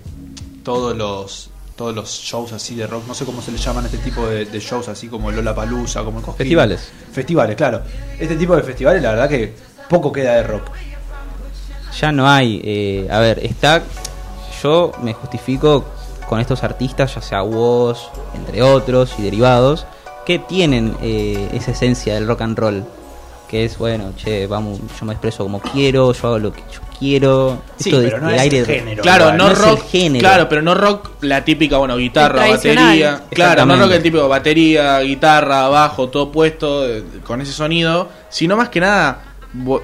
todos los todos los shows así de rock, no sé cómo se le llaman a este tipo de, de shows, así como Lola Palusa, como el Cosquín. Festivales. Festivales, claro. Este tipo de festivales, la verdad que poco queda de rock. ya no hay. eh, a ver, está. Yo me justifico con estos artistas, ya sea Woz, entre otros y derivados, que tienen eh, esa esencia del rock and roll. Que es, bueno, che, vamos, yo me expreso como quiero, yo hago lo que yo quiero. Sí, Esto de- pero no de es aire el género. Claro, igual, no, no es rock. el género. Claro, pero no rock la típica, bueno, guitarra, batería. Claro, no rock el típico batería, guitarra, bajo, todo puesto eh, con ese sonido, sino más que nada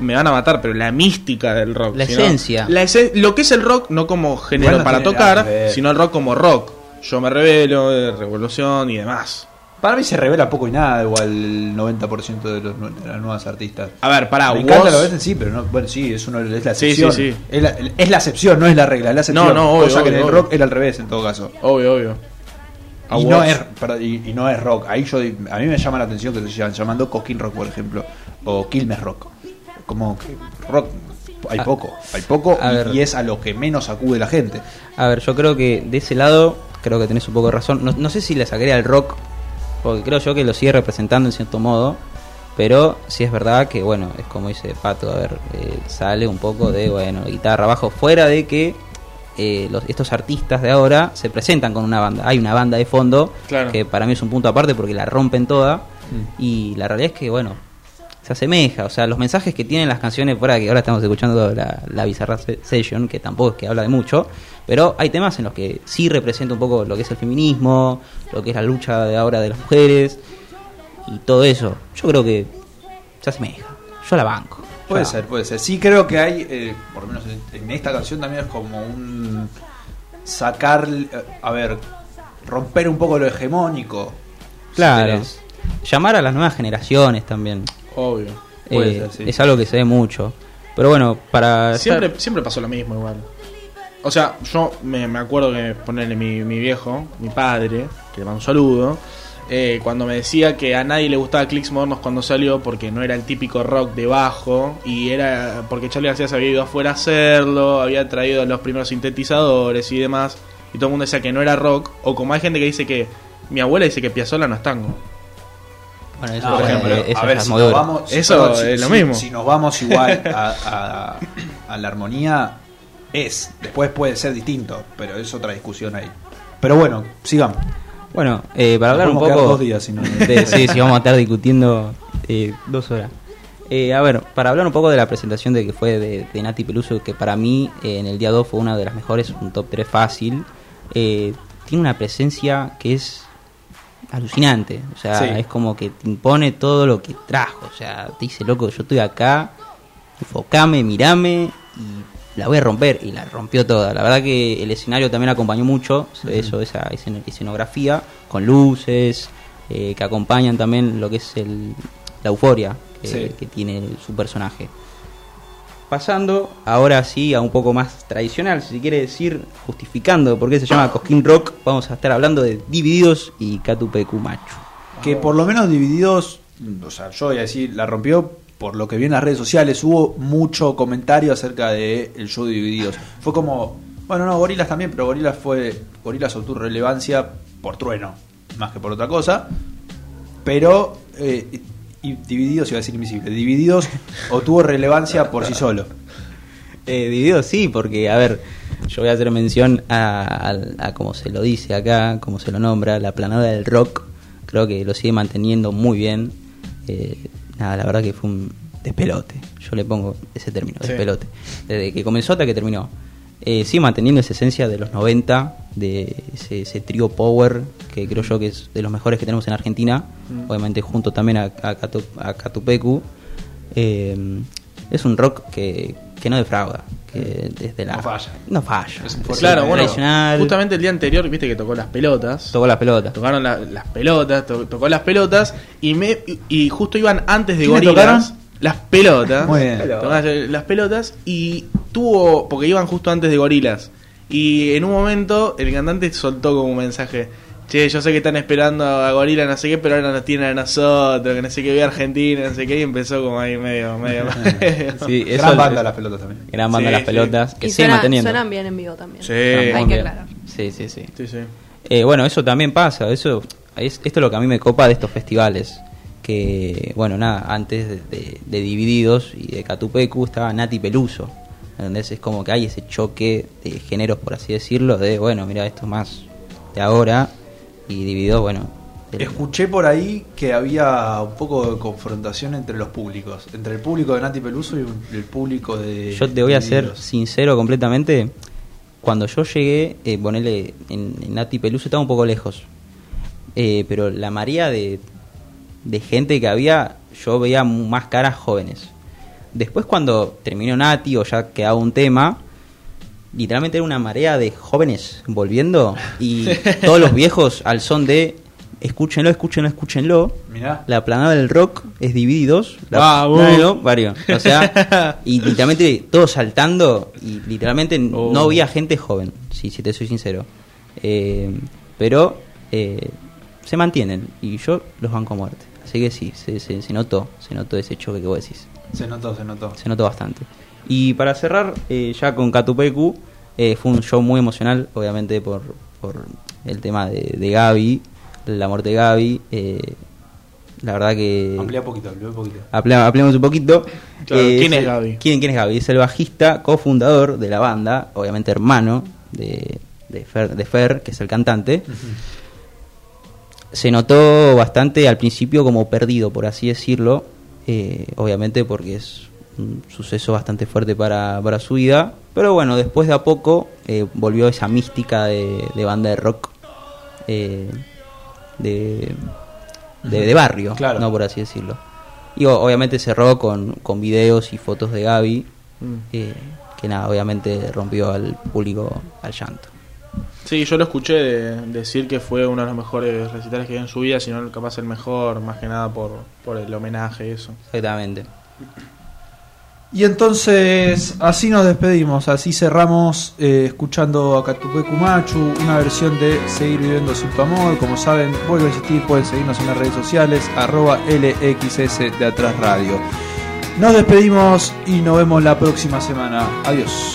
me van a matar, pero la mística del rock. La sino- esencia. la esen- lo que es el rock no como género para tocar, sino el rock como rock. Yo me revelo, eh, revolución y demás. Para mí se revela poco y nada, igual el 90% de, los, de las nuevas artistas. A ver, pará, Me encanta vos- lo ves sí, pero no, bueno, sí, es, uno, es la Sí, excepción. sí, sí. Es, la, es la excepción, no es la regla, es la excepción. No, no, obvio, Cosa que en obvio, el obvio. rock era al revés en todo caso. Obvio, obvio. A Y no, es, perdón, y, y no es rock. Ahí yo, a mí me llama la atención que se sigan llamando Cosquín Rock, por ejemplo, o Quilmes Rock. Como que rock hay Ah, poco, hay poco y, ver. y es a lo que menos acude la gente. A ver, yo creo que de ese lado, creo que tenés un poco de razón. No, no sé si le sacaría al rock, porque creo yo que lo sigue representando en cierto modo. Pero sí es verdad que, bueno, es como dice Pato, a ver, eh, sale un poco de, bueno, guitarra, bajo, fuera de que eh, los, estos artistas de ahora se presentan con una banda. Hay una banda de fondo Claro. que para mí es un punto aparte porque la rompen toda. Y la realidad es que, bueno, se asemeja. O sea, los mensajes que tienen las canciones, fuera que ahora estamos escuchando la, la Bizarra Se- Session, que tampoco es que habla de mucho, pero hay temas en los que sí representa un poco lo que es el feminismo, lo que es la lucha de ahora de las mujeres y todo eso. Yo creo que se asemeja. Yo la banco. Puede ser, puede ser. Sí creo que hay, eh, por lo menos en, esta canción también es como un sacar, eh, a ver, romper un poco lo hegemónico. Claro. Llamar a las nuevas generaciones también. Obvio. Puede Eh, ser, sí. Es algo que se ve mucho. Pero bueno, para... Siempre, estar- siempre pasó lo mismo igual. O sea, yo me, me acuerdo que ponerle mi, mi viejo, mi padre, que le mando un saludo, eh, cuando me decía que a nadie le gustaba Clicks Modernos cuando salió porque no era el típico rock de bajo y era porque Charlie García se había ido afuera a hacerlo, había traído los primeros sintetizadores y demás, y todo el mundo decía que no era rock, o como hay gente que dice que mi abuela dice que Piazzolla no es tango. Bueno, eso No, por ejemplo, eso a ver, es si nos vamos, si- Eso perdón, si- es lo si- mismo. Si nos vamos igual a, a- a la armonía, es. Después puede ser distinto, pero es otra discusión ahí. Pero bueno, sigamos. Bueno, eh, para Nos hablar un poco. dos días, si no- de- sí, sí, vamos a estar discutiendo eh, dos horas. Eh, a ver, para hablar un poco de la presentación de que fue de, de Nati Peluso, que para mí eh, en el día 2 fue una de las mejores, un top 3 fácil. eh, tiene una presencia que es alucinante. O sea, Sí. es como que te impone todo lo que trajo. O sea, te dice, loco, yo estoy acá, enfocame, mirame y la voy a romper. Y la rompió toda. La verdad que el escenario también acompañó mucho eso, esa escen- escenografía, con luces, eh, que acompañan también lo que es el, la euforia que, Sí. que tiene su personaje. Pasando ahora sí a un poco más tradicional, si se quiere decir, justificando por qué se llama Cosquín Rock, vamos a estar hablando de Divididos y Catupecu Machu. Que por lo menos divididos, o sea, yo voy a decir, la rompió por lo que vi en las redes sociales, hubo mucho comentario acerca de el show de divididos. Fue como, bueno, no, Gorilas también, pero Gorilas fue, Gorilas obtuvo relevancia por trueno, más que por otra cosa. Pero, eh, y Divididos iba a decir invisible, Divididos obtuvo relevancia por sí solo. Eh, divididos sí, porque, a ver, yo voy a hacer mención a, a- a como se lo dice acá, como se lo nombra, la planada del rock, creo que lo sigue manteniendo muy bien. Eh, nada, la verdad que fue un despelote, yo le pongo ese término, Sí. despelote, desde que comenzó hasta que terminó. Eh, sigue manteniendo esa esencia de los 90, de ese, ese trío Power, que creo yo que es de los mejores que tenemos en Argentina, Mm. obviamente junto también a, a, Catu- a Catupecu. Eh, es un rock que, que no defrauda, que desde la... No falla. No falla. Claro, bueno, tradicional. justamente el día anterior, viste que tocó las pelotas. Tocó las pelotas. Tocaron la- las pelotas, to- tocó las pelotas y me y justo iban antes de ¿Quiénes Gorilas. Las pelotas. Muy bien. Tocaron las pelotas y tuvo porque iban justo antes de Gorilas. Y en un momento el cantante soltó como un mensaje. Che, yo sé que están esperando a Gorila, no sé qué, pero ahora nos tienen a nosotros, que no sé qué, ve Argentina, no sé qué, y empezó como ahí medio, medio. Sí, eso- Gran banda las pelotas también. Gran banda Sí, las sí. pelotas, que Y sigue suena- manteniendo. suenan bien en vivo también. Sí. Hay que aclarar. Sí, sí, sí. Sí, sí. Eh, bueno, eso también pasa. Eso es, esto es lo que a mí me copa de estos festivales. Que, bueno, nada, antes de, de- de Divididos y de Catupecu estaba Nati Peluso. ¿Entendés? Es como que hay ese choque de géneros, por así decirlo, de, bueno, mira, esto es más de ahora. Y Divididos, bueno. del- Escuché por ahí que había un poco de confrontación entre los públicos, entre el público de Nati Peluso y el público de. Yo te voy a ser sincero completamente. Cuando yo llegué, eh, ponele en, en Nati Peluso estaba un poco lejos. Eh, pero la marea de, de gente que había, yo veía más caras jóvenes. Después cuando terminó Nati o ya quedaba un tema, literalmente era una marea de jóvenes volviendo y todos los viejos al son de escúchenlo, escúchenlo, escúchenlo. Mirá. La planada del rock es divididos. La, no, no, varios. O sea, y literalmente todos saltando y literalmente Oh. no había gente joven, si, si te soy sincero. Eh, pero eh, se mantienen y yo los banco a muerte. Así que sí, se, se, se notó, se notó ese choque que vos decís. Se notó, se notó. Se notó bastante. Y para cerrar, eh, ya con Catupecu, eh, fue un show muy emocional, obviamente por, por el tema de, de Gaby, la muerte de Gaby. eh, la verdad que... Amplía poquito, amplía un poquito. Aple- Ampliamos un poquito. Claro, ¿quién es Gaby? ¿quién, quién es Gaby? Es el bajista, cofundador de la banda, obviamente hermano de, de, Fer, de Fer, que es el cantante. Se notó bastante al principio como perdido, por así decirlo, eh, obviamente porque es un suceso bastante fuerte para, para su vida. Pero bueno, después de a poco eh, volvió esa mística de, de banda de rock, eh, de, de, de barrio, Claro. no por así decirlo. Y obviamente cerró con, con videos y fotos de Gaby, Mm. eh, que nada, obviamente rompió al público al llanto. Sí, yo lo escuché de- decir que fue uno de los mejores recitales que dio en su vida, si no capaz el mejor, más que nada por, por el homenaje y eso. Exactamente. Y entonces así nos despedimos, así cerramos eh, escuchando a Catupecu Machu, una versión de Seguir viviendo sin tu amor. Como saben, vuelvo a insistir, pueden seguirnos en las redes sociales, arroba LXS de Atrás Radio. Nos despedimos y nos vemos la próxima semana. Adiós.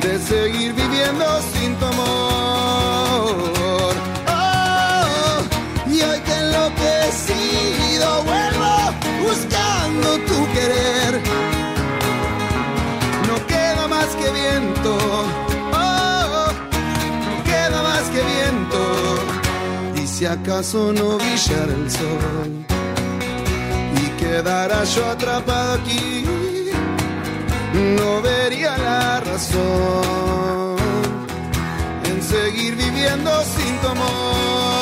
de seguir viviendo sin tu amor. Oh, y hoy que enloquecido vuelvo buscando tu querer. No queda más que viento, oh, no queda más que viento. Y si acaso no brillara el sol y quedara yo atrapado aquí no vería la razón en seguir viviendo sin tu amor.